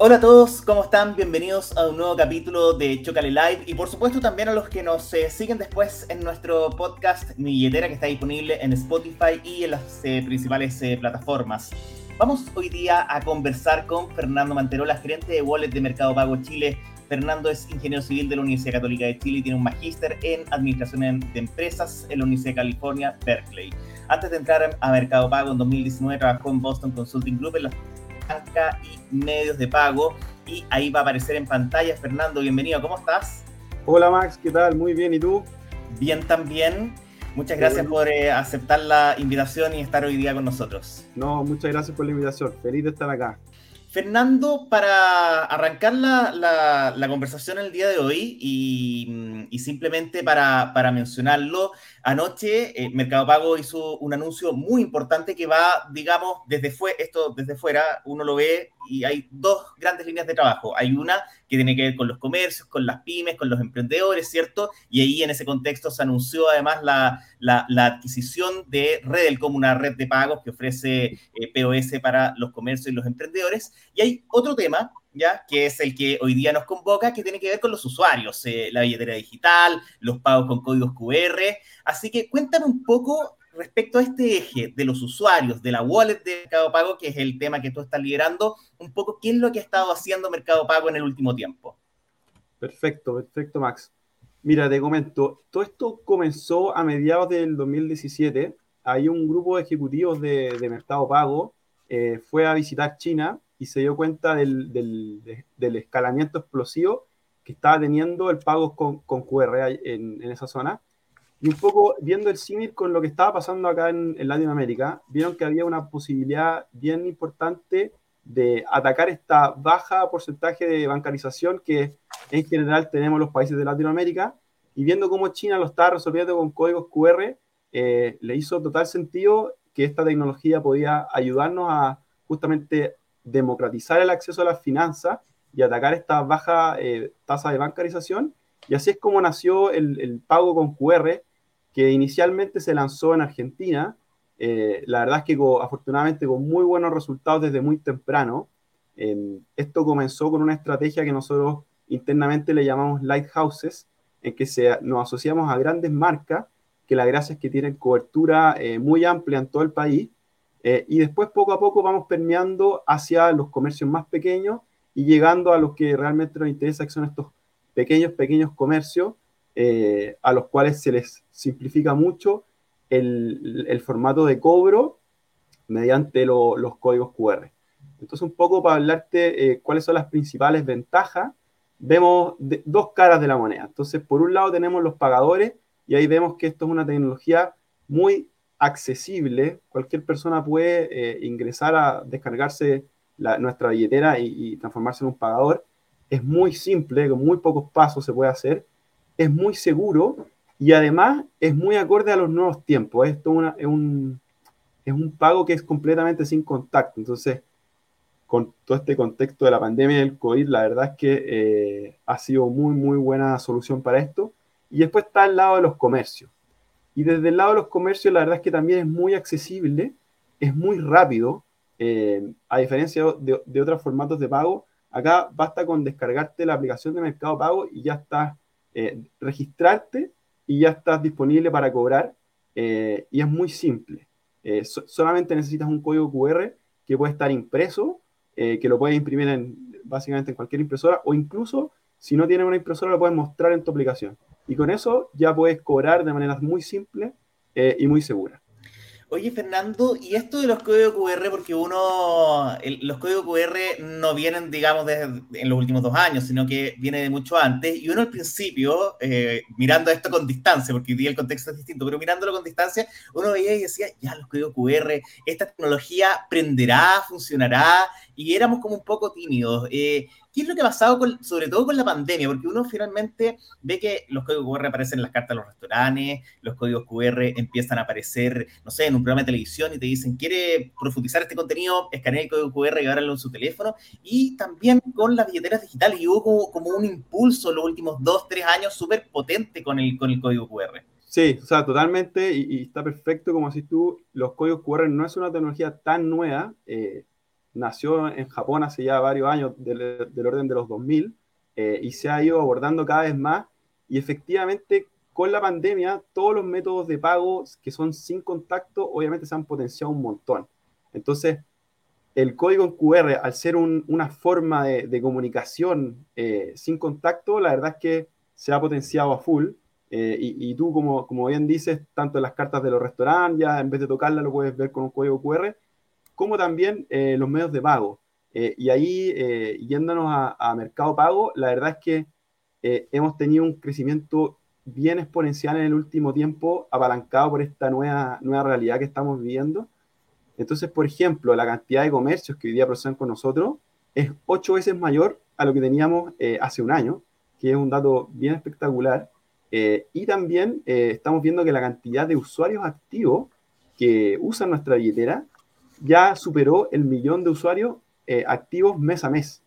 Hola a todos, ¿cómo están? Bienvenidos a un nuevo capítulo de Chocale Live y por supuesto también a los que nos eh, siguen después en nuestro podcast Mi Billetera que está disponible en Spotify y en las eh, principales eh, plataformas. Vamos hoy día a conversar con Fernando Manterola, gerente de Wallet de Mercado Pago Chile. Fernando es ingeniero civil de la Universidad Católica de Chile y tiene un magíster en Administración de Empresas en la Universidad de California, Berkeley. Antes de entrar a Mercado Pago en 2019 trabajó en Boston Consulting Group en la y medios de pago. Y ahí va a aparecer en pantalla. Fernando, bienvenido, ¿cómo estás? Hola Max, ¿qué tal? Muy bien, ¿y tú? Bien también. Muchas gracias por eh, aceptar la invitación y estar hoy día con nosotros. No, muchas gracias por la invitación. Feliz de estar acá. Fernando, para arrancar la, la, conversación el día de hoy y, y simplemente para, para, mencionarlo, anoche eh, Mercado Pago hizo un anuncio muy importante que va, digamos, desde, fue, esto, desde fuera, uno lo ve y hay dos grandes líneas de trabajo. Hay una que tiene que ver con los comercios, con las pymes, con los emprendedores, ¿cierto? Y ahí en ese contexto se anunció además la, adquisición de Redel como una red de pagos que ofrece eh, POS para los comercios y los emprendedores. Y hay otro tema, Que es el que hoy día nos convoca, que tiene que ver con los usuarios, eh, la billetera digital, los pagos con códigos QR. Así que cuéntame un poco respecto a este eje de los usuarios, de la wallet de Mercado Pago, que es el tema que tú estás liderando, un poco qué es lo que ha estado haciendo Mercado Pago en el último tiempo. Perfecto, perfecto, Max. Mira, te comento, todo esto comenzó a mediados del 2017. Hay un grupo de ejecutivos de, Mercado Pago, eh, fue a visitar China y se dio cuenta del, del, escalamiento explosivo que estaba teniendo el pago con, con QR en, en esa zona y un poco viendo el símil con lo que estaba pasando acá en, Latinoamérica, vieron que había una posibilidad bien importante de atacar esta baja porcentaje de bancarización que en general tenemos los países de Latinoamérica. Y viendo cómo China lo estaba resolviendo con códigos QR, eh, le hizo total sentido que esta tecnología podía ayudarnos a justamente democratizar el acceso a las finanzas y atacar esta baja eh, tasa de bancarización. Y así es como nació el, pago con QR, que inicialmente se lanzó en Argentina. Eh, la verdad es que afortunadamente con muy buenos resultados desde muy temprano. esto comenzó con una estrategia que nosotros internamente le llamamos lighthouses, en que se, nos asociamos a grandes marcas que la gracia es que tienen cobertura eh, muy amplia en todo el país. Eh, y después poco a poco vamos permeando hacia los comercios más pequeños y llegando a los que realmente nos interesa, que son estos pequeños, pequeños comercios eh, a los cuales se les simplifica mucho el, formato de cobro mediante los códigos QR. Entonces, un poco para hablarte eh, cuáles son las principales ventajas, vemos dos caras de la moneda. Entonces, por un lado tenemos los pagadores y ahí vemos que esto es una tecnología muy accesible. Cualquier persona puede eh, ingresar a descargarse nuestra billetera y, transformarse en un pagador. Es muy simple, con muy pocos pasos se puede hacer es muy seguro y además es muy acorde a los nuevos tiempos. Esto es, un, es un pago que es completamente sin contacto. Entonces, con todo este contexto de la pandemia y del COVID, la verdad es que eh, ha sido muy, muy buena solución para esto. Y después está el lado de los comercios. Y desde el lado de los comercios, la verdad es que también es muy accesible, es muy rápido, eh, a diferencia de, otros formatos de pago. Acá basta con descargarte la aplicación de Mercado Pago y ya estás eh, registrarte y ya estás disponible para cobrar eh, y es muy simple. Eh, solamente necesitas un código QR que puede estar impreso, que lo puedes imprimir en, básicamente en cualquier impresora o incluso si no tienes una impresora lo puedes mostrar en tu aplicación. Y con eso ya puedes cobrar de manera muy simple y muy segura. Oye, Fernando, y esto de los códigos QR, porque uno, los códigos QR no vienen, digamos, de, en los últimos dos años, sino que viene de mucho antes, y uno al principio, eh, mirando esto con distancia, porque hoy el contexto es distinto, pero mirándolo con distancia, uno veía y decía, ya los códigos QR, esta tecnología prenderá, funcionará, y éramos como un poco tímidos. Eh, ¿Qué es lo que ha pasado, con, sobre todo con la pandemia? Porque uno finalmente ve que los códigos QR aparecen en las cartas de los restaurantes, los códigos QR empiezan a aparecer, no sé, en un programa de televisión y te dicen, ¿quiere profundizar este contenido? Escanea el código QR y agárralo en su teléfono. Y también con las billeteras digitales, y hubo como, un impulso en los últimos dos, tres años súper potente con el, con el código QR. Sí, o sea, totalmente, y, está perfecto como si tú, los códigos QR no es una tecnología tan nueva, eh, nació en Japón hace ya varios años, del, del orden de los 2000, eh, y se ha ido abordando cada vez más. Y efectivamente, con la pandemia, todos los métodos de pago que son sin contacto, obviamente se han potenciado un montón. Entonces, el código en QR, al ser una forma de, comunicación eh, sin contacto, la verdad es que se ha potenciado a full. Eh, y, tú, como, como bien dices, tanto en las cartas de los restaurantes, ya en vez de tocarla lo puedes ver con un código QR, como también eh, los medios de pago. y ahí, yéndonos a, Mercado Pago, la verdad es que hemos tenido un crecimiento bien exponencial en el último tiempo, apalancado por esta nueva, nueva realidad que estamos viviendo. Entonces, por ejemplo, la cantidad de comercios que hoy día procesan con nosotros es ocho veces mayor a lo que teníamos eh, hace un año, que es un dato bien espectacular. Eh, y también eh, estamos viendo que la cantidad de usuarios activos que usan nuestra billetera ya superó el millón de usuarios activos mes a mes.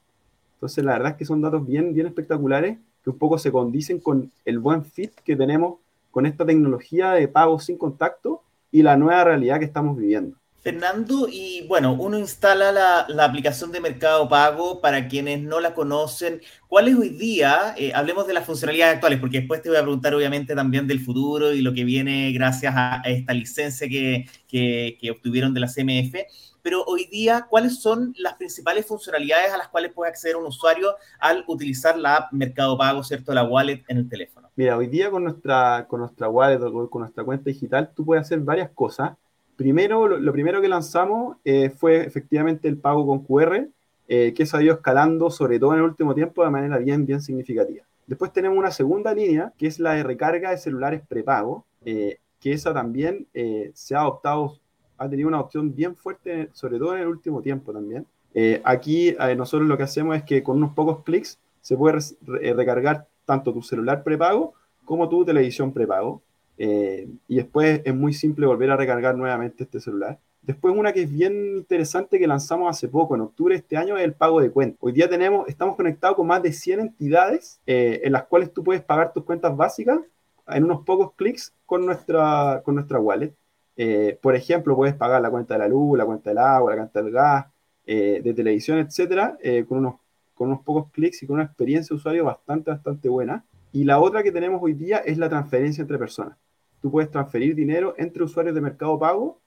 Entonces, la verdad es que son datos bien, bien espectaculares que un poco se condicen con el buen fit que tenemos con esta tecnología de pago sin contacto y la nueva realidad que estamos viviendo. Fernando, y bueno, uno instala la, aplicación de Mercado Pago para quienes no la conocen. ¿Cuál es hoy día? Eh, hablemos de las funcionalidades actuales, porque después te voy a preguntar obviamente también del futuro y lo que viene gracias a, esta licencia que, que obtuvieron de la CMF pero hoy día, ¿cuáles son las principales funcionalidades a las cuales puede acceder un usuario al utilizar la app Mercado Pago, ¿cierto? La wallet en el teléfono. Mira, hoy día con nuestra, con nuestra wallet con nuestra cuenta digital, tú puedes hacer varias cosas. Primero, lo, primero que lanzamos eh, fue efectivamente el pago con QR, eh, que se ha ido escalando, sobre todo en el último tiempo, de manera bien, bien significativa. Después tenemos una segunda línea, que es la de recarga de celulares prepago, eh, que esa también se ha adoptado ha tenido una opción bien fuerte, sobre todo en el último tiempo también. Aquí nosotros lo que hacemos es que con unos pocos clics se puede recargar tanto tu celular prepago como tu televisión prepago. Y después es muy simple volver a recargar nuevamente este celular. Después una que es bien interesante que lanzamos hace poco, en octubre de este año, es el pago de cuentas. Hoy día tenemos, estamos conectados con más de 100 entidades en las cuales tú puedes pagar tus cuentas básicas en unos pocos clics con nuestra, con nuestra wallet. Eh, por ejemplo, puedes pagar la cuenta de la luz, la cuenta del agua, la cuenta del gas, eh, de televisión, etcétera, eh, con, unos, con unos pocos clics y con una experiencia de usuario bastante, bastante buena. Y la otra que tenemos hoy día es la transferencia entre personas. Tú puedes transferir dinero entre usuarios de Mercado Pago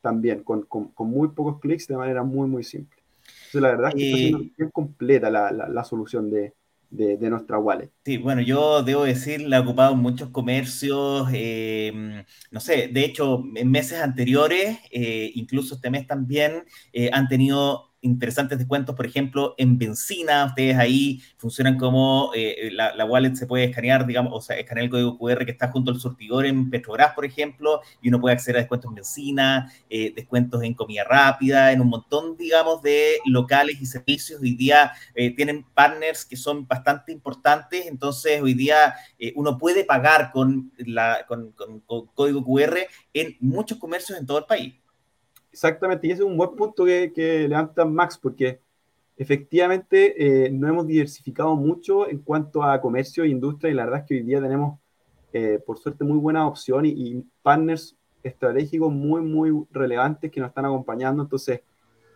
también, con, con, muy pocos clics de manera muy, muy simple. Entonces, la verdad es que está siendo bien completa la, la, la solución de, de, nuestra wallet. Sí, bueno, yo debo decir, la he ocupado en muchos comercios, eh, no sé, de hecho, en meses anteriores, eh, incluso este mes también, eh, han tenido interesantes descuentos, por ejemplo, en benzina. Ustedes ahí funcionan como eh, la, wallet se puede escanear, digamos, o sea, escanear el código QR que está junto al surtidor en Petrobras, por ejemplo, y uno puede acceder a descuentos en benzina, eh, descuentos en comida rápida, en un montón, digamos, de locales y servicios. Hoy día eh, tienen partners que son bastante importantes, entonces hoy día uno puede pagar con, la, con código QR en muchos comercios en todo el país. Exactamente, y ese es un buen punto que, que levanta Max, porque efectivamente eh, no hemos diversificado mucho en cuanto a comercio e industria, y la verdad es que hoy día tenemos, eh, por suerte, muy buena opción y, partners estratégicos muy, muy relevantes que nos están acompañando. Entonces,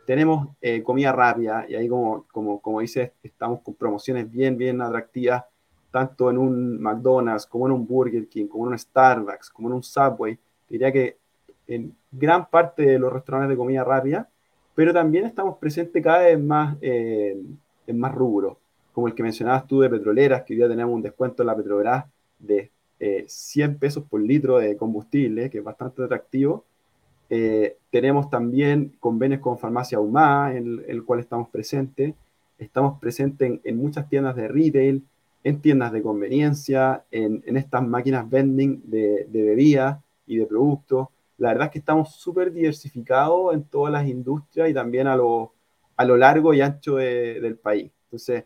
tenemos eh, comida rápida, y ahí, como, como, como dices, estamos con promociones bien, bien atractivas, tanto en un McDonald's, como en un Burger King, como en un Starbucks, como en un Subway. Diría que en gran parte de los restaurantes de comida rápida, pero también estamos presentes cada vez más eh, en más rubros, como el que mencionabas tú de petroleras, que hoy día tenemos un descuento en la Petrobras de 100 eh, pesos por litro de combustible, que es bastante atractivo. Eh, tenemos también convenios con Farmacia UMA, en el, cual estamos presentes. Estamos presentes en, muchas tiendas de retail, en tiendas de conveniencia, en, estas máquinas vending de, de bebidas y de productos la verdad es que estamos súper diversificados en todas las industrias y también a lo, a lo largo y ancho del país. Entonces,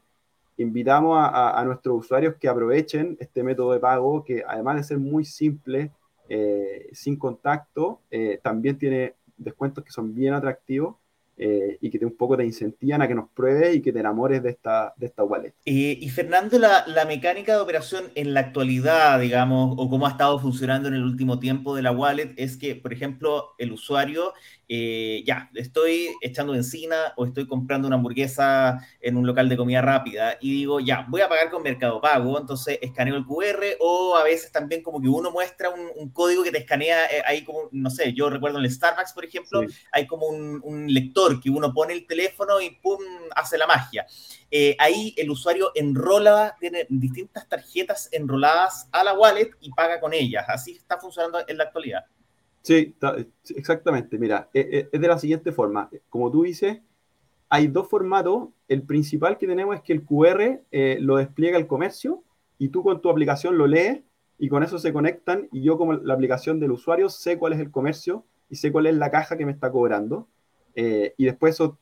invitamos a, nuestros usuarios que aprovechen este método de pago que además de ser muy simple, eh, sin contacto, eh, también tiene descuentos que son bien atractivos eh, y que te, un poco te incentivan a que nos pruebes y que te enamores de esta, de esta wallet. Eh, y Fernando, la, la, mecánica de operación en la actualidad, digamos, o cómo ha estado funcionando en el último tiempo de la wallet, es que, por ejemplo, el usuario eh, ya, estoy echando encina o estoy comprando una hamburguesa en un local de comida rápida y digo, ya, voy a pagar con Mercado Pago, entonces escaneo el QR o a veces también como que uno muestra un, código que te escanea, eh, ahí como, no sé, yo recuerdo en el Starbucks, por ejemplo, hay como un, lector que uno pone el teléfono y ¡pum! hace la magia. Eh, ahí el usuario enrola, tiene distintas tarjetas enroladas a la wallet y paga con ellas. Así está funcionando en la actualidad. Sí, exactamente. Mira, e, e, es de la siguiente forma. Como tú dices, hay dos formatos. El principal que tenemos es que el QR eh, lo despliega el comercio y tú con tu aplicación lo lees y con eso se conectan y yo como la aplicación del usuario sé cuál es el comercio y sé cuál es la caja que me está cobrando. Eh, y después eso,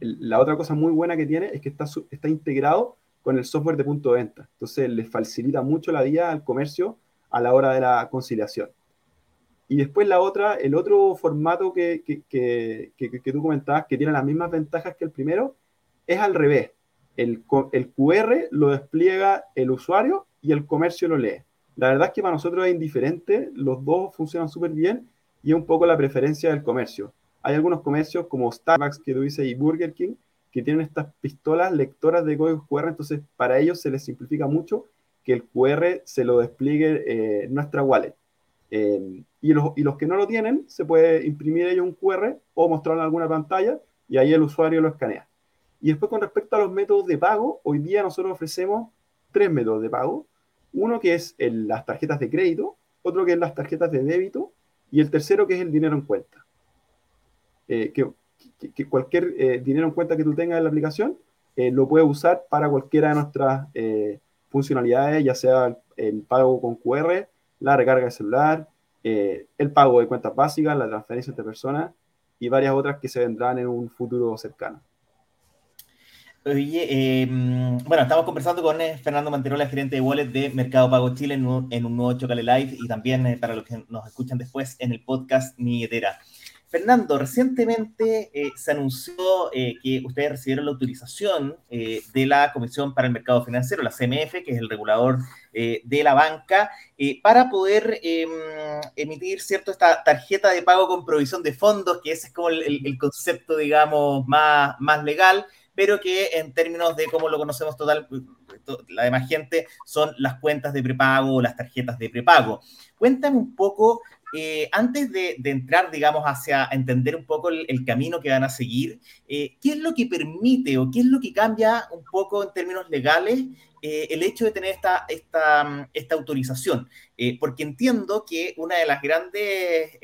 la otra cosa muy buena que tiene es que está, está integrado con el software de punto de venta. Entonces le facilita mucho la vida al comercio a la hora de la conciliación. Y después la otra, el otro formato que, que, que, que, tú comentabas, que tiene las mismas ventajas que el primero, es al revés. El, el, QR lo despliega el usuario y el comercio lo lee. La verdad es que para nosotros es indiferente, los dos funcionan súper bien y es un poco la preferencia del comercio. Hay algunos comercios como Starbucks, que tú dices, y Burger King, que tienen estas pistolas lectoras de códigos QR, entonces para ellos se les simplifica mucho que el QR se lo despliegue eh, nuestra wallet. Eh, y, los, y los que no lo tienen, se puede imprimir ellos un QR o mostrarlo en alguna pantalla y ahí el usuario lo escanea. Y después con respecto a los métodos de pago, hoy día nosotros ofrecemos tres métodos de pago. Uno que es las tarjetas de crédito, otro que es las tarjetas de débito y el tercero que es el dinero en cuenta. Eh, que, cualquier eh, dinero en cuenta que tú tengas en la aplicación lo puedes usar para cualquiera de nuestras funcionalidades, ya sea el pago con QR, la recarga de celular, eh, el pago de cuentas básicas, la transferencia entre personas y varias otras que se vendrán en un futuro cercano. Oye, em, bueno, estamos conversando con eh, Fernando Manterola, gerente de Wallet de Mercado Pago Chile, en un, nuevo Chocale Live y también eh, para los que nos escuchan después en el podcast Mi Etera. Fernando, recientemente eh, se anunció eh, que ustedes recibieron la autorización eh, de la Comisión para el Mercado Financiero, la CMF, que es el regulador de la banca, para poder em, emitir cierto esta tarjeta de pago con provisión de fondos, que ese es como el, concepto, digamos, más, más legal, pero que en términos de cómo lo conocemos total, la demás gente, son las cuentas de prepago o las tarjetas de prepago. Cuéntame un poco eh, antes de, entrar, digamos, hacia entender un poco el, camino que van a seguir, eh, ¿qué es lo que permite o qué es lo que cambia un poco en términos legales eh, el hecho de tener esta, autorización? porque entiendo que una de las grandes,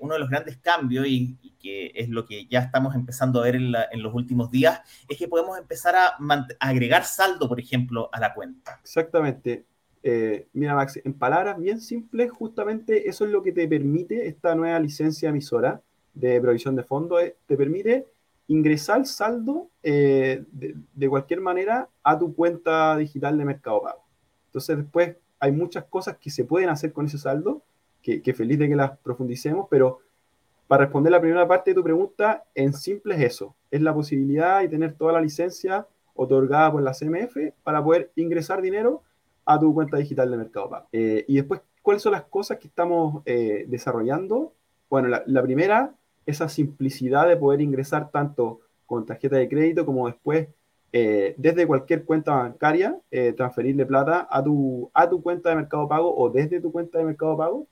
uno de los grandes cambios, y, que es lo que ya estamos empezando a ver en los últimos días, es que podemos empezar a agregar saldo, por ejemplo, a la cuenta. Exactamente. Eh, mira, Max, en palabras bien simples, justamente eso es lo que te permite esta nueva licencia emisora de provisión de fondos, eh, te permite ingresar saldo eh, de, cualquier manera a tu cuenta digital de Mercado Pago. Entonces después hay muchas cosas que se pueden hacer con ese saldo, que, que feliz de que las profundicemos, pero para responder la primera parte de tu pregunta, en simple es eso, es la posibilidad de tener toda la licencia otorgada por la CMF para poder ingresar dinero a tu cuenta digital de Mercado Pago. Eh, y después, ¿cuáles son las cosas que estamos eh, desarrollando? Bueno, la, primera, esa simplicidad de poder ingresar tanto con tarjeta de crédito como después eh, desde cualquier cuenta bancaria, transferirle plata a tu, a tu cuenta de Mercado Pago o desde tu cuenta de Mercado Pago.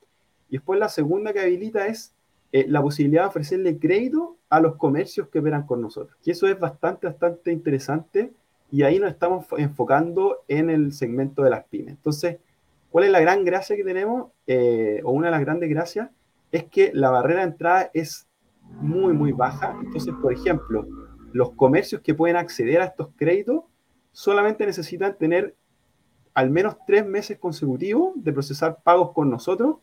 Y después la segunda que habilita es la posibilidad de ofrecerle crédito a los comercios que operan con nosotros. Y eso es bastante, bastante interesante y ahí nos estamos enfocando en el segmento de las pymes. Entonces, ¿cuál es la gran gracia que tenemos? Eh, o una de las grandes gracias es que la barrera de entrada es muy, muy baja. Entonces, por ejemplo, los comercios que pueden acceder a estos créditos solamente necesitan tener al menos tres meses consecutivos de procesar pagos con nosotros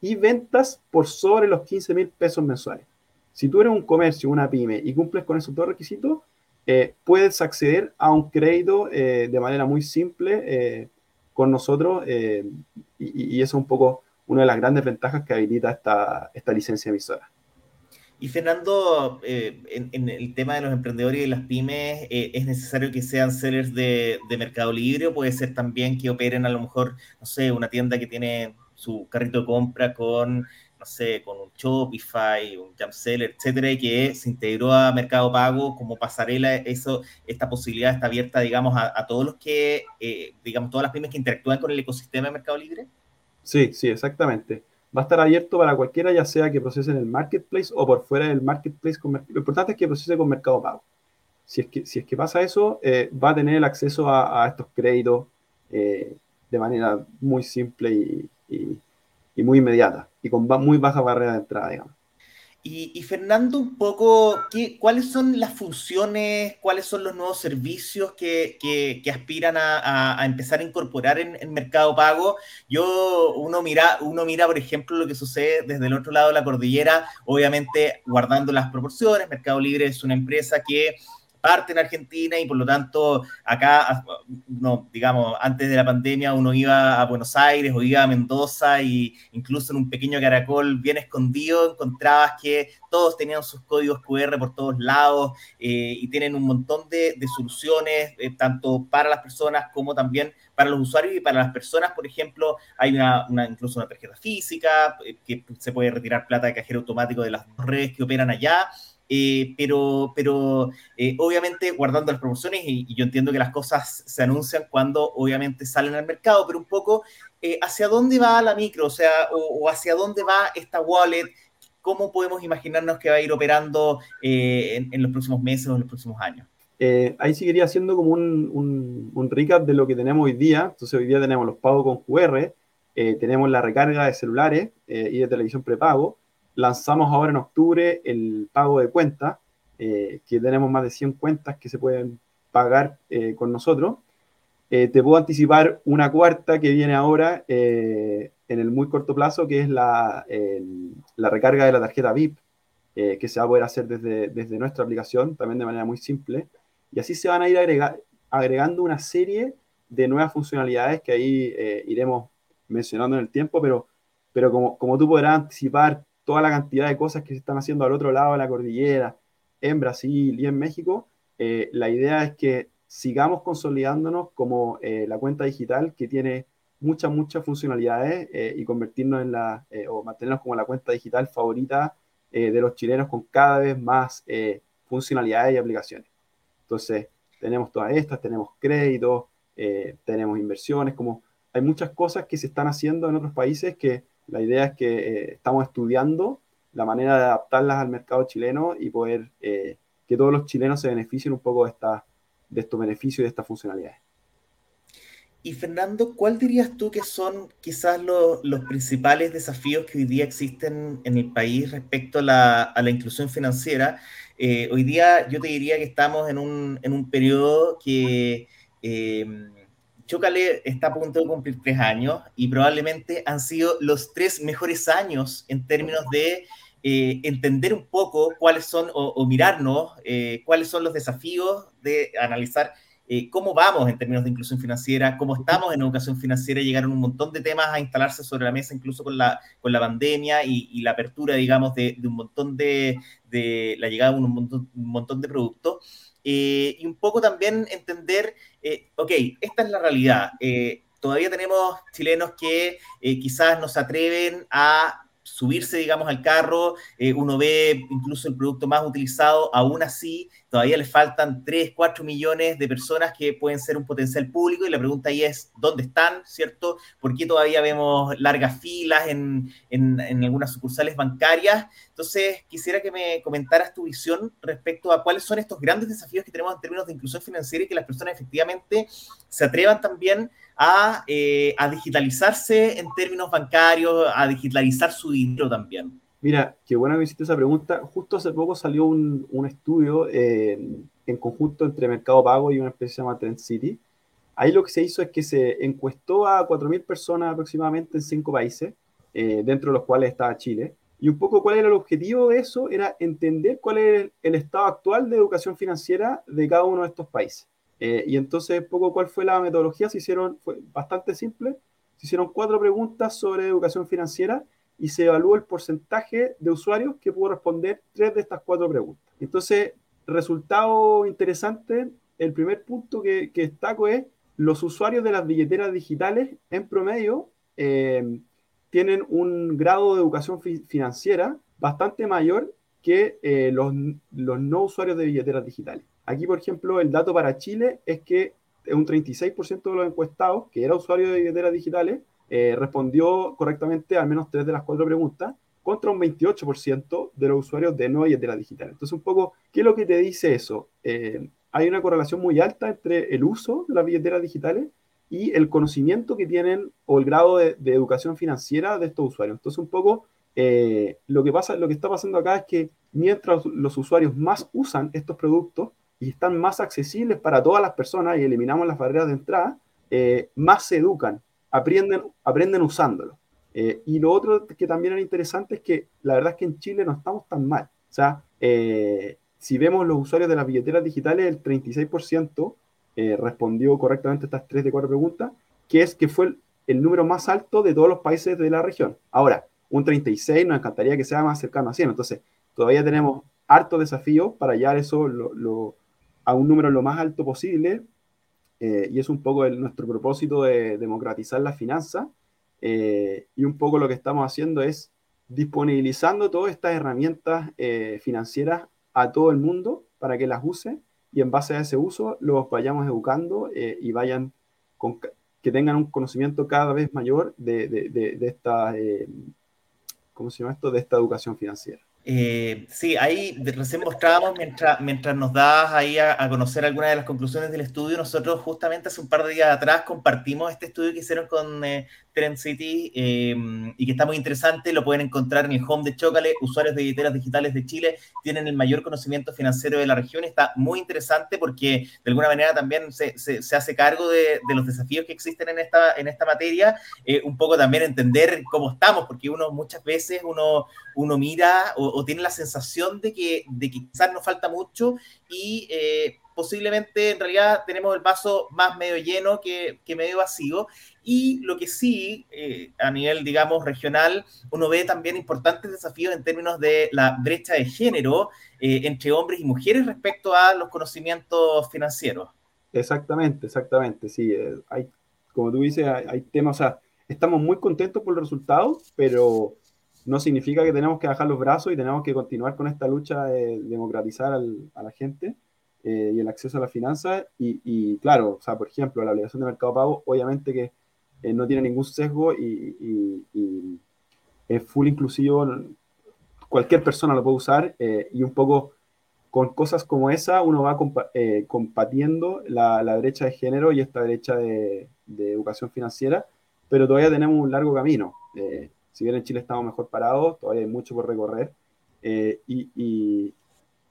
y ventas por sobre los 15 mil pesos mensuales. Si tú eres un comercio, una pyme y cumples con esos dos requisitos, eh, puedes acceder a un crédito eh, de manera muy simple eh, con nosotros y, eso es un poco una de las grandes ventajas que habilita esta, esta licencia emisora. Y Fernando, en, el tema de los emprendedores y las pymes, ¿es necesario que sean sellers de, de, Mercado Libre puede ser también que operen a lo mejor, no sé, una tienda que tiene su carrito de compra con, no sé, con un Shopify, un Seller, etcétera, que se integró a Mercado Pago como pasarela, eso, esta posibilidad está abierta, digamos, a, todos los que, eh, digamos, todas las pymes que interactúan con el ecosistema de Mercado Libre? Sí, sí, exactamente va a estar abierto para cualquiera, ya sea que procese en el marketplace o por fuera del marketplace. lo importante es que procese con Mercado Pago. Si es que, si es que pasa eso, eh, va a tener el acceso a, estos créditos eh, de manera muy simple y, y, muy inmediata y con muy baja barrera de entrada, digamos. Y, Fernando, un poco, ¿qué, ¿cuáles son las funciones, cuáles son los nuevos servicios que, que, aspiran a, a, empezar a incorporar en, en, Mercado Pago? Yo, uno mira, uno mira, por ejemplo, lo que sucede desde el otro lado de la cordillera, obviamente guardando las proporciones. Mercado Libre es una empresa que parte en Argentina y por lo tanto acá, no, digamos, antes de la pandemia uno iba a Buenos Aires o iba a Mendoza y incluso en un pequeño caracol bien escondido encontrabas que todos tenían sus códigos QR por todos lados eh, y tienen un montón de, soluciones, eh, tanto para las personas como también para los usuarios y para las personas, por ejemplo, hay una, incluso una tarjeta física eh, que se puede retirar plata de cajero automático de las redes que operan allá eh, pero, pero eh, obviamente guardando las promociones y, yo entiendo que las cosas se anuncian cuando obviamente salen al mercado, pero un poco eh, hacia dónde va la micro, o sea, o, hacia dónde va esta wallet, cómo podemos imaginarnos que va a ir operando en, los próximos meses o en los próximos años. ahí seguiría haciendo como un, un, un, recap de lo que tenemos hoy día. Entonces hoy día tenemos los pagos con QR, tenemos la recarga de celulares y de televisión prepago, lanzamos ahora en octubre el pago de cuentas, eh, que tenemos más de 100 cuentas que se pueden pagar eh, con nosotros. Eh, te puedo anticipar una cuarta que viene ahora en el muy corto plazo, que es la, la recarga de la tarjeta VIP, que se va a poder hacer desde, desde, nuestra aplicación, también de manera muy simple. Y así se van a ir agregando una serie de nuevas funcionalidades que ahí iremos mencionando en el tiempo, pero, pero como, como tú podrás anticipar, toda la cantidad de cosas que se están haciendo al otro lado de la cordillera, en Brasil y en México, eh, la idea es que sigamos consolidándonos como eh, la cuenta digital que tiene muchas, muchas funcionalidades eh, y convertirnos en la, o mantenernos como la cuenta digital favorita de los chilenos con cada vez más funcionalidades y aplicaciones. Entonces, tenemos todas estas, tenemos créditos, tenemos inversiones, como hay muchas cosas que se están haciendo en otros países que la idea es que eh, estamos estudiando la manera de adaptarlas al mercado chileno y poder eh, que todos los chilenos se beneficien un poco de, esta, de estos beneficios y de estas funcionalidades. Y Fernando, ¿cuál dirías tú que son quizás los, principales desafíos que hoy día existen en el país respecto a la, a la inclusión financiera? Eh, hoy día yo te diría que estamos en un, en un periodo que Chocale está a punto de cumplir tres años y probablemente han sido los tres mejores años en términos de eh, entender un poco cuáles son o, mirarnos eh, cuáles son los desafíos de analizar eh, cómo vamos en términos de inclusión financiera, cómo estamos en educación financiera. Llegaron un montón de temas a instalarse sobre la mesa, incluso con la, con la pandemia y, la apertura, digamos, de, un montón de, de, la llegada de un montón, un montón de productos. Y un poco también entender eh, ok, esta es la realidad. Eh, todavía tenemos chilenos que eh, quizás no se atreven a subirse, digamos, al carro, uno ve incluso el producto más utilizado, aún así todavía le faltan 3, 4 millones de personas que pueden ser un potencial público y la pregunta ahí es, ¿dónde están, cierto? ¿Por qué todavía vemos largas filas en, en, algunas sucursales bancarias? Entonces, quisiera que me comentaras tu visión respecto a cuáles son estos grandes desafíos que tenemos en términos de inclusión financiera y que las personas efectivamente se atrevan también a, eh, a digitalizarse en términos bancarios, a digitalizar su dinero también. Mira, qué bueno que hiciste esa pregunta. Justo hace poco salió un, estudio en conjunto entre Mercado Pago y una empresa que se City. Ahí lo que se hizo es que se encuestó a 4.000 personas aproximadamente en cinco países, eh, dentro de los cuales estaba Chile. Y un poco cuál era el objetivo de eso, era entender cuál es el, estado actual de educación financiera de cada uno de estos países. Eh, y entonces, un poco cuál fue la metodología, se hicieron, bastante simple, se hicieron cuatro preguntas sobre educación financiera y se evalúa el porcentaje de usuarios que pudo responder tres de estas cuatro preguntas. Entonces, resultado interesante, el primer punto que, que destaco es los usuarios de las billeteras digitales en promedio eh, tienen un grado de educación financiera bastante mayor que eh, los, los, no usuarios de billeteras digitales. Aquí, por ejemplo, el dato para Chile es que un 36% de los encuestados, que era usuario de billeteras digitales, eh, respondió correctamente al menos tres de las cuatro preguntas, contra un 28% de los usuarios de no billeteras digitales. Entonces, un poco, ¿qué es lo que te dice eso? hay una correlación muy alta entre el uso de las billeteras digitales y el conocimiento que tienen o el grado de, educación financiera de estos usuarios. Entonces, un poco eh, lo, que pasa, lo que está pasando acá es que mientras los usuarios más usan estos productos y están más accesibles para todas las personas y eliminamos las barreras de entrada, eh, más se educan, aprenden, aprenden usándolo. Eh, y lo otro que también era interesante es que la verdad es que en Chile no estamos tan mal. O sea, si vemos los usuarios de las billeteras digitales, el 36% eh, respondió correctamente estas tres de cuatro preguntas, que es que fue el, número más alto de todos los países de la región. Ahora, un 36 nos encantaría que sea más cercano a 100, entonces todavía tenemos harto desafío para hallar eso a un número lo más alto posible, eh, y es un poco nuestro propósito de democratizar la finanza, eh, y un poco lo que estamos haciendo es disponibilizando todas estas herramientas financieras a todo el mundo para que las use y en base a ese uso los vayamos educando eh, y vayan con, que tengan un conocimiento cada vez mayor de, de, de, esta, eh, ¿cómo se llama esto? De esta educación financiera. Eh, sí, ahí recién mostrábamos, mientras, mientras nos das ahí a, conocer algunas de las conclusiones del estudio, nosotros justamente hace un par de días atrás compartimos este estudio que hicieron con eh, Trend City em, y que está muy interesante, lo pueden encontrar en el home de Chocale, usuarios de billeteras digitales de Chile tienen el mayor conocimiento financiero de la región, está muy interesante porque de alguna manera también se, se, hace cargo de, de, los desafíos que existen en esta, en esta materia, eh, un poco también entender cómo estamos, porque uno muchas veces uno, uno mira o, o tiene la sensación de que, de que quizás nos falta mucho y eh, posiblemente en realidad tenemos el vaso más medio lleno que, que medio vacío. Y lo que sí, eh, a nivel, digamos, regional, uno ve también importantes desafíos en términos de la brecha de género eh, entre hombres y mujeres respecto a los conocimientos financieros. Exactamente, exactamente, sí. hay, como tú dices, hay, hay temas, o sea, estamos muy contentos por los resultados, pero no significa que tenemos que bajar los brazos y tenemos que continuar con esta lucha de democratizar a la gente eh, y el acceso a las finanzas. Y, claro, o sea, por ejemplo, la obligación de mercado pago, obviamente que eh, no tiene ningún sesgo y, es full inclusivo, cualquier persona lo puede usar eh, y un poco con cosas como esa uno va combatiendo la, la, brecha de género y esta brecha de, de, educación financiera, pero todavía tenemos un largo camino si bien en Chile estamos mejor parados, todavía hay mucho por recorrer. Eh, y,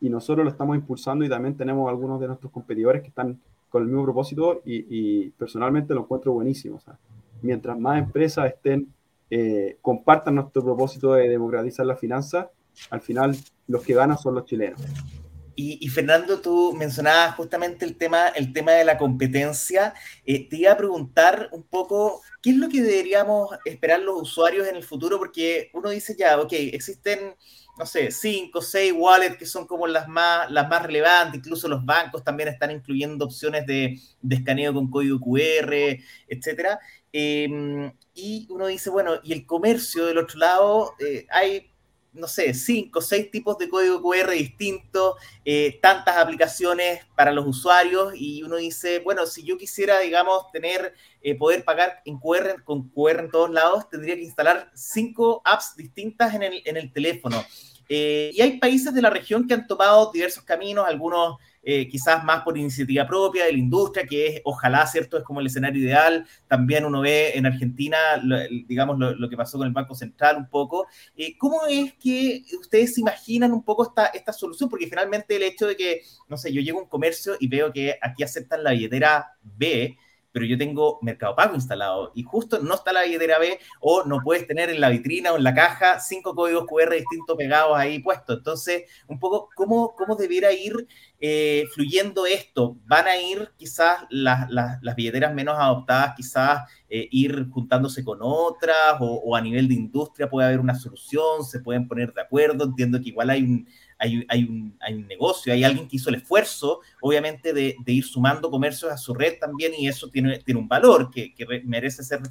nosotros lo estamos impulsando y también tenemos algunos de nuestros competidores que están con el mismo propósito y, personalmente lo encuentro buenísimo. mientras más empresas estén, eh, compartan nuestro propósito de democratizar la finanza, al final los que ganan son los chilenos. Y, Fernando, tú mencionabas justamente el tema, el tema de la competencia. Eh, te iba a preguntar un poco qué es lo que deberíamos esperar los usuarios en el futuro, porque uno dice ya, ok, existen, no sé, cinco, seis wallets que son como las más, las más relevantes, incluso los bancos también están incluyendo opciones de, escaneo con código QR, etcétera. Em, y uno dice, bueno, y el comercio del otro lado, eh, hay no sé, cinco seis tipos de código QR distintos, eh, tantas aplicaciones para los usuarios y uno dice, bueno, si yo quisiera, digamos, tener, eh, poder pagar en QR, con QR en todos lados, tendría que instalar cinco apps distintas en el, en el teléfono. Eh, y hay países de la región que han tomado diversos caminos, algunos eh, quizás más por iniciativa propia de la industria, que es, ojalá, ¿cierto? Es como el escenario ideal. También uno ve en Argentina, digamos, lo, que pasó con el Banco Central un poco. Eh, ¿Cómo es que ustedes se imaginan un poco esta, esta solución? Porque finalmente el hecho de que, no sé, yo llego a un comercio y veo que aquí aceptan la billetera B, pero yo tengo Mercado Pago instalado y justo no está la billetera B o no puedes tener en la vitrina o en la caja cinco códigos QR distintos pegados ahí puestos. Entonces, un poco, ¿cómo, cómo debiera ir eh, fluyendo esto? ¿Van a ir quizás las, las, billeteras menos adoptadas, quizás eh, ir juntándose con otras o a nivel de industria puede haber una solución? ¿Se pueden poner de acuerdo? Entiendo que igual hay un hay, un, negocio, hay alguien que hizo el esfuerzo, obviamente, de, ir sumando comercios a su red también y eso tiene, tiene un valor que, merece ser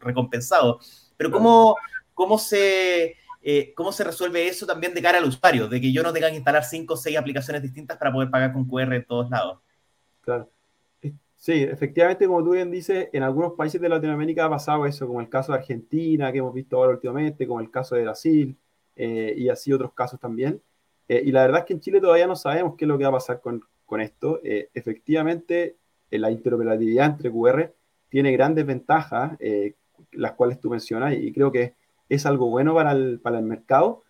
recompensado. Pero ¿cómo, cómo, se, eh, ¿cómo se resuelve eso también de cara al usuario? De que yo no tenga que instalar cinco o seis aplicaciones distintas para poder pagar con QR en todos lados. Claro. Sí, efectivamente, como tú bien dices, en algunos países de Latinoamérica ha pasado eso, como el caso de Argentina, que hemos visto ahora últimamente, como el caso de Brasil, eh, y así otros casos también. Eh, y la verdad es que en Chile todavía no sabemos qué es lo que va a pasar con, con esto. Eh, efectivamente, eh, la interoperabilidad entre QR tiene grandes ventajas, las cuales tú mencionas, y creo que es algo bueno para el, para el mercado,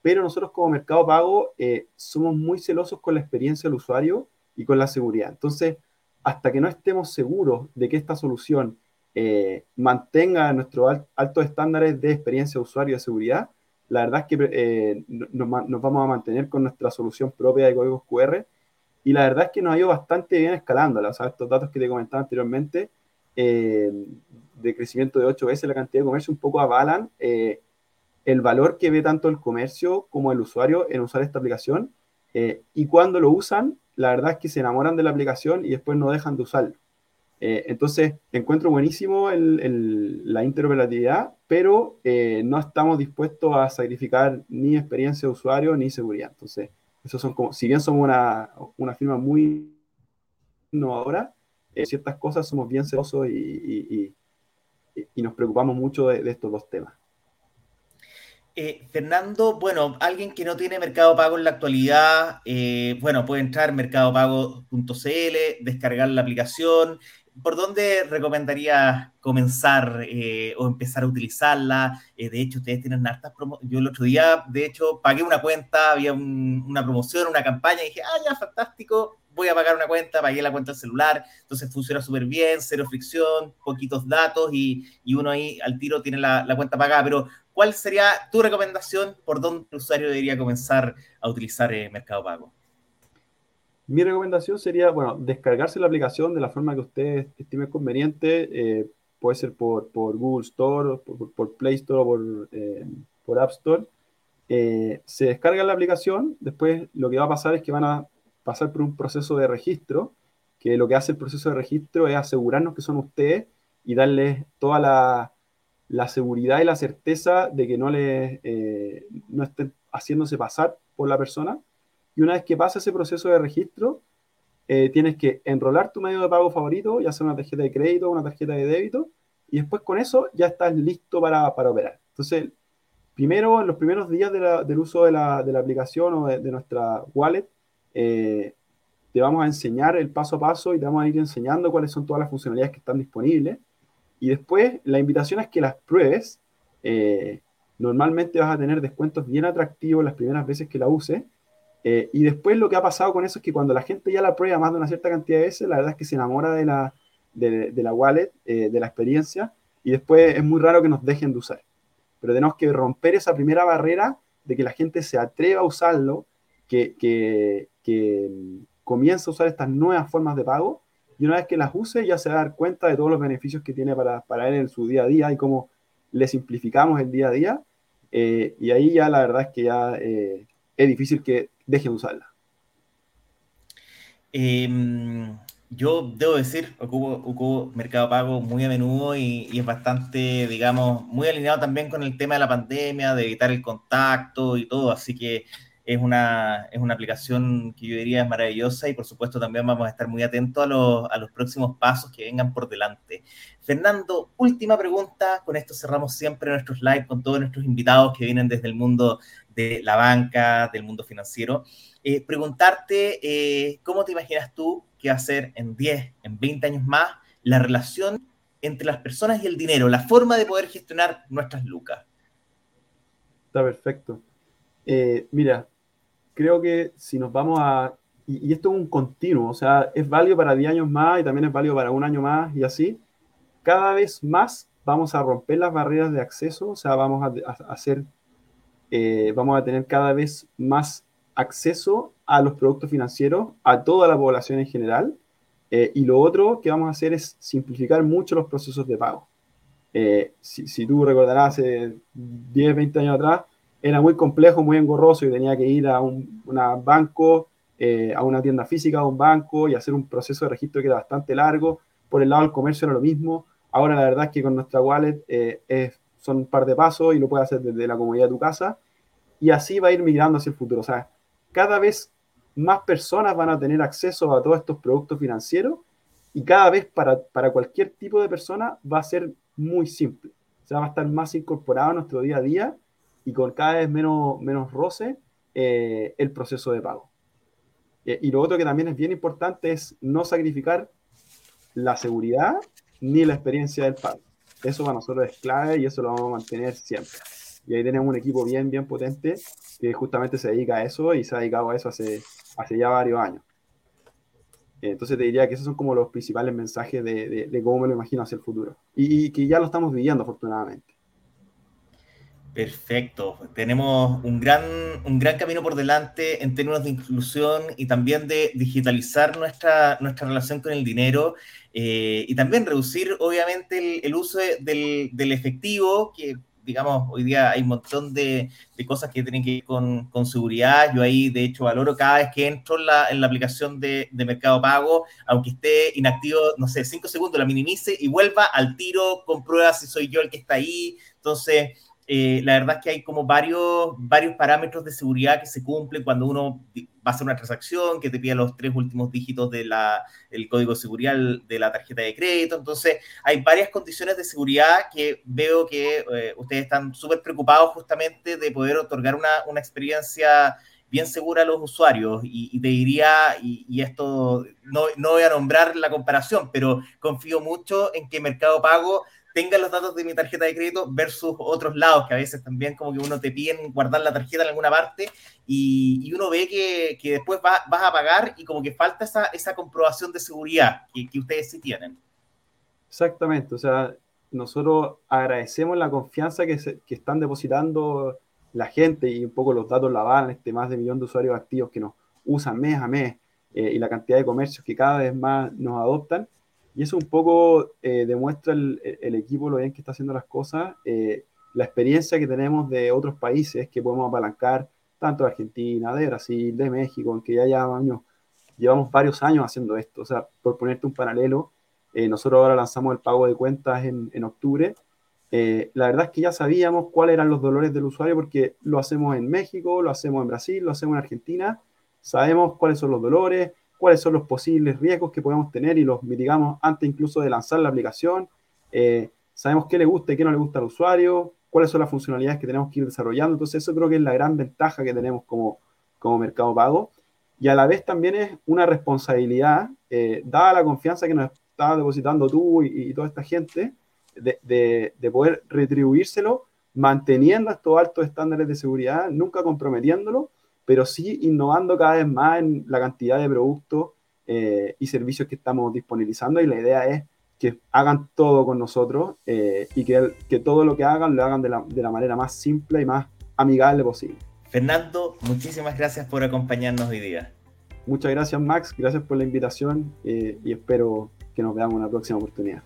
pero nosotros como mercado pago somos muy celosos con la experiencia del usuario y con la seguridad. Entonces, hasta que no estemos seguros de que esta solución mantenga nuestros altos estándares de experiencia de usuario y de seguridad, la verdad es que eh, nos, vamos a mantener con nuestra solución propia de códigos QR y la verdad es que nos ha ido bastante bien escalando. O sea, estos datos que te comentaba anteriormente eh, de crecimiento de 8 veces la cantidad de comercio un poco avalan eh, el valor que ve tanto el comercio como el usuario en usar esta aplicación y cuando lo usan, la verdad es que se enamoran de la aplicación y después no dejan de usarlo. Eh, entonces, encuentro buenísimo la interoperabilidad, pero eh, no estamos dispuestos a sacrificar ni experiencia de usuario ni seguridad. Entonces, eso son como, si bien somos una, una firma muy innovadora, en ciertas cosas somos bien celosos y, nos preocupamos mucho de, estos dos temas. Eh, Fernando, bueno, alguien que no tiene Mercado Pago en la actualidad, bueno, puede entrar en mercadopago.cl, descargar la aplicación, ¿Por dónde recomendarías comenzar eh, o empezar a utilizarla? Eh, de hecho, ustedes tienen hartas promociones. Yo el otro día, de hecho, pagué una cuenta, había una promoción, una campaña, dije, ah, ya, fantástico, voy a pagar una cuenta, pagué la cuenta del celular, entonces funciona súper bien, cero fricción, poquitos datos y, uno ahí al tiro tiene la, cuenta pagada. Pero, ¿cuál sería tu recomendación por dónde el usuario debería comenzar a utilizar eh, Mercado Pago? Mi recomendación sería, bueno, descargarse la aplicación de la forma que usted estime conveniente. Eh, puede ser por, Google Store, por, Play Store o por, eh, por App Store. Eh, se descarga la aplicación, después lo que va a pasar es que van a pasar por un proceso de registro, que lo que hace el proceso de registro es asegurarnos que son ustedes y darles toda la, la seguridad y la certeza de que no, les, no estén haciéndose pasar por la persona y una vez que pasa ese proceso de registro, eh, tienes que enrolar tu medio de pago favorito, ya sea una tarjeta de crédito una tarjeta de débito, y después con eso ya estás listo para, para operar. Entonces, primero, en los primeros días del uso de la, de la, aplicación o de, nuestra wallet, eh, te vamos a enseñar el paso a paso y te vamos a ir enseñando cuáles son todas las funcionalidades que están disponibles. Y después, la invitación es que las pruebes. Eh, normalmente vas a tener descuentos bien atractivos las primeras veces que la uses eh, y después lo que ha pasado con eso es que cuando la gente ya la prueba más de una cierta cantidad de veces, la verdad es que se enamora de la, de, la wallet, eh, de la experiencia, y después es muy raro que nos dejen de usar. Pero tenemos que romper esa primera barrera de que la gente se atreva a usarlo, que, que, que comienza a usar estas nuevas formas de pago, y una vez que las use ya se va a dar cuenta de todos los beneficios que tiene para, para él en su día a día y cómo le simplificamos el día a día. Eh, y ahí ya la verdad es que ya es difícil que deje de usarla. Em, yo debo decir, ocupo, Mercado Pago muy a menudo y, es bastante, digamos, muy alineado también con el tema de la pandemia, de evitar el contacto y todo, así que es una, es una aplicación que yo diría es maravillosa y por supuesto también vamos a estar muy atentos a los, a los próximos pasos que vengan por delante. Fernando, última pregunta, con esto cerramos siempre nuestros live con todos nuestros invitados que vienen desde el mundo de la banca, del mundo financiero. Eh, preguntarte eh, cómo te imaginas tú que va a ser en 10, en 20 años más la relación entre las personas y el dinero, la forma de poder gestionar nuestras lucas. Está perfecto. Eh, mira, creo que si nos vamos a y, esto es un continuo, o sea, es válido para 10 años más y también es válido para un año más y así. Cada vez más vamos a romper las barreras de acceso, o sea, vamos a, hacer, eh, vamos a tener cada vez más acceso a los productos financieros, a toda la población en general. Eh, y lo otro que vamos a hacer es simplificar mucho los procesos de pago. Eh, si, si, tú recordarás, hace 10, 20 años atrás, era muy complejo, muy engorroso y tenía que ir a un banco, eh, a una tienda física, a un banco y hacer un proceso de registro que era bastante largo. Por el lado del comercio era lo mismo. Ahora la verdad es que con nuestra wallet eh, son un par de pasos y lo puedes hacer desde la comodidad de tu casa. Y así va a ir migrando hacia el futuro. O sea, cada vez más personas van a tener acceso a todos estos productos financieros y cada vez para, para cualquier tipo de persona va a ser muy simple. O sea, va a estar más incorporado a nuestro día a día y con cada vez menos, menos roce eh, el proceso de pago. Eh, y lo otro que también es bien importante es no sacrificar la seguridad ni la experiencia del pago. Eso para nosotros es clave y eso lo vamos a mantener siempre. Y ahí tenemos un equipo bien, bien potente que justamente se dedica a eso y se ha dedicado a eso hace, hace ya varios años. Entonces te diría que esos son como los principales mensajes de, cómo me lo imagino hacia el futuro. Y, que ya lo estamos viviendo afortunadamente. Perfecto. Tenemos un gran, un gran camino por delante en términos de inclusión y también de digitalizar nuestra, nuestra relación con el dinero eh, y también reducir, obviamente, el, uso del, efectivo, que digamos, hoy día hay un montón de, cosas que tienen que ir con, seguridad. Yo ahí, de hecho, valoro cada vez que entro en la, en la aplicación de, Mercado Pago, aunque esté inactivo, no sé, cinco segundos, la minimice y vuelva al tiro, comprueba si soy yo el que está ahí. Entonces, eh, la verdad es que hay como varios, varios parámetros de seguridad que se cumplen cuando uno va a hacer una transacción, que te pide los tres últimos dígitos del código de seguridad de la tarjeta de crédito. Entonces, hay varias condiciones de seguridad que veo que eh, ustedes están súper preocupados justamente de poder otorgar una, una, experiencia bien segura a los usuarios. Y, te diría, y, y esto no, no voy a nombrar la comparación, pero confío mucho en que Mercado Pago tenga los datos de mi tarjeta de crédito versus otros lados, que a veces también como que uno te piden guardar la tarjeta en alguna parte y, uno ve que, después vas a pagar y como que falta esa, esa comprobación de seguridad que, ustedes sí tienen. Exactamente, o sea, nosotros agradecemos la confianza que, que están depositando la gente y un poco los datos la van, este más de millón de usuarios activos que nos usan mes a mes eh, y la cantidad de comercios que cada vez más nos adoptan. Y eso un poco eh, demuestra el, equipo lo bien que está haciendo las cosas, eh, la experiencia que tenemos de otros países que podemos apalancar, tanto de Argentina, de Brasil, de México, en que ya llevamos, años, llevamos varios años haciendo esto. O sea, por ponerte un paralelo, eh, nosotros ahora lanzamos el pago de cuentas en, en octubre. la verdad es que ya sabíamos cuáles eran los dolores del usuario porque lo hacemos en México, lo hacemos en Brasil, lo hacemos en Argentina. Sabemos cuáles son los dolores, cuáles son los posibles riesgos que podemos tener y los mitigamos antes incluso de lanzar la aplicación. Eh, sabemos qué le gusta y qué no le gusta al usuario, cuáles son las funcionalidades que tenemos que ir desarrollando. Entonces eso creo que es la gran ventaja que tenemos como, como mercado pago. Y a la vez también es una responsabilidad, eh, dada la confianza que nos está depositando tú y, toda esta gente, de, de, de, poder retribuírselo manteniendo estos altos estándares de seguridad, nunca comprometiéndolo pero sí innovando cada vez más en la cantidad de productos eh, y servicios que estamos disponibilizando y la idea es que hagan todo con nosotros eh, y que, que, todo lo que hagan lo hagan de la, de la manera más simple y más amigable posible. Fernando, muchísimas gracias por acompañarnos hoy día. Muchas gracias Max, gracias por la invitación eh, y espero que nos veamos en una próxima oportunidad.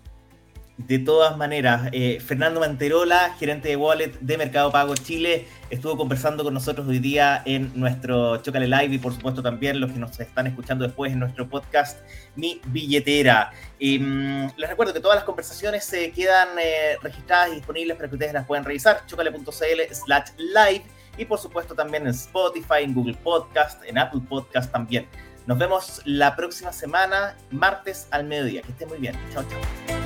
De todas maneras, eh, Fernando Manterola, gerente de Wallet de Mercado Pago Chile, estuvo conversando con nosotros hoy día en nuestro Chocale Live y por supuesto también los que nos están escuchando después en nuestro podcast Mi Billetera. Em, les recuerdo que todas las conversaciones se quedan eh, registradas y disponibles para que ustedes las puedan revisar, chocale.cl slash live y por supuesto también en Spotify, en Google Podcast, en Apple Podcast también. Nos vemos la próxima semana, martes al mediodía. Que estén muy bien. Chao, chao.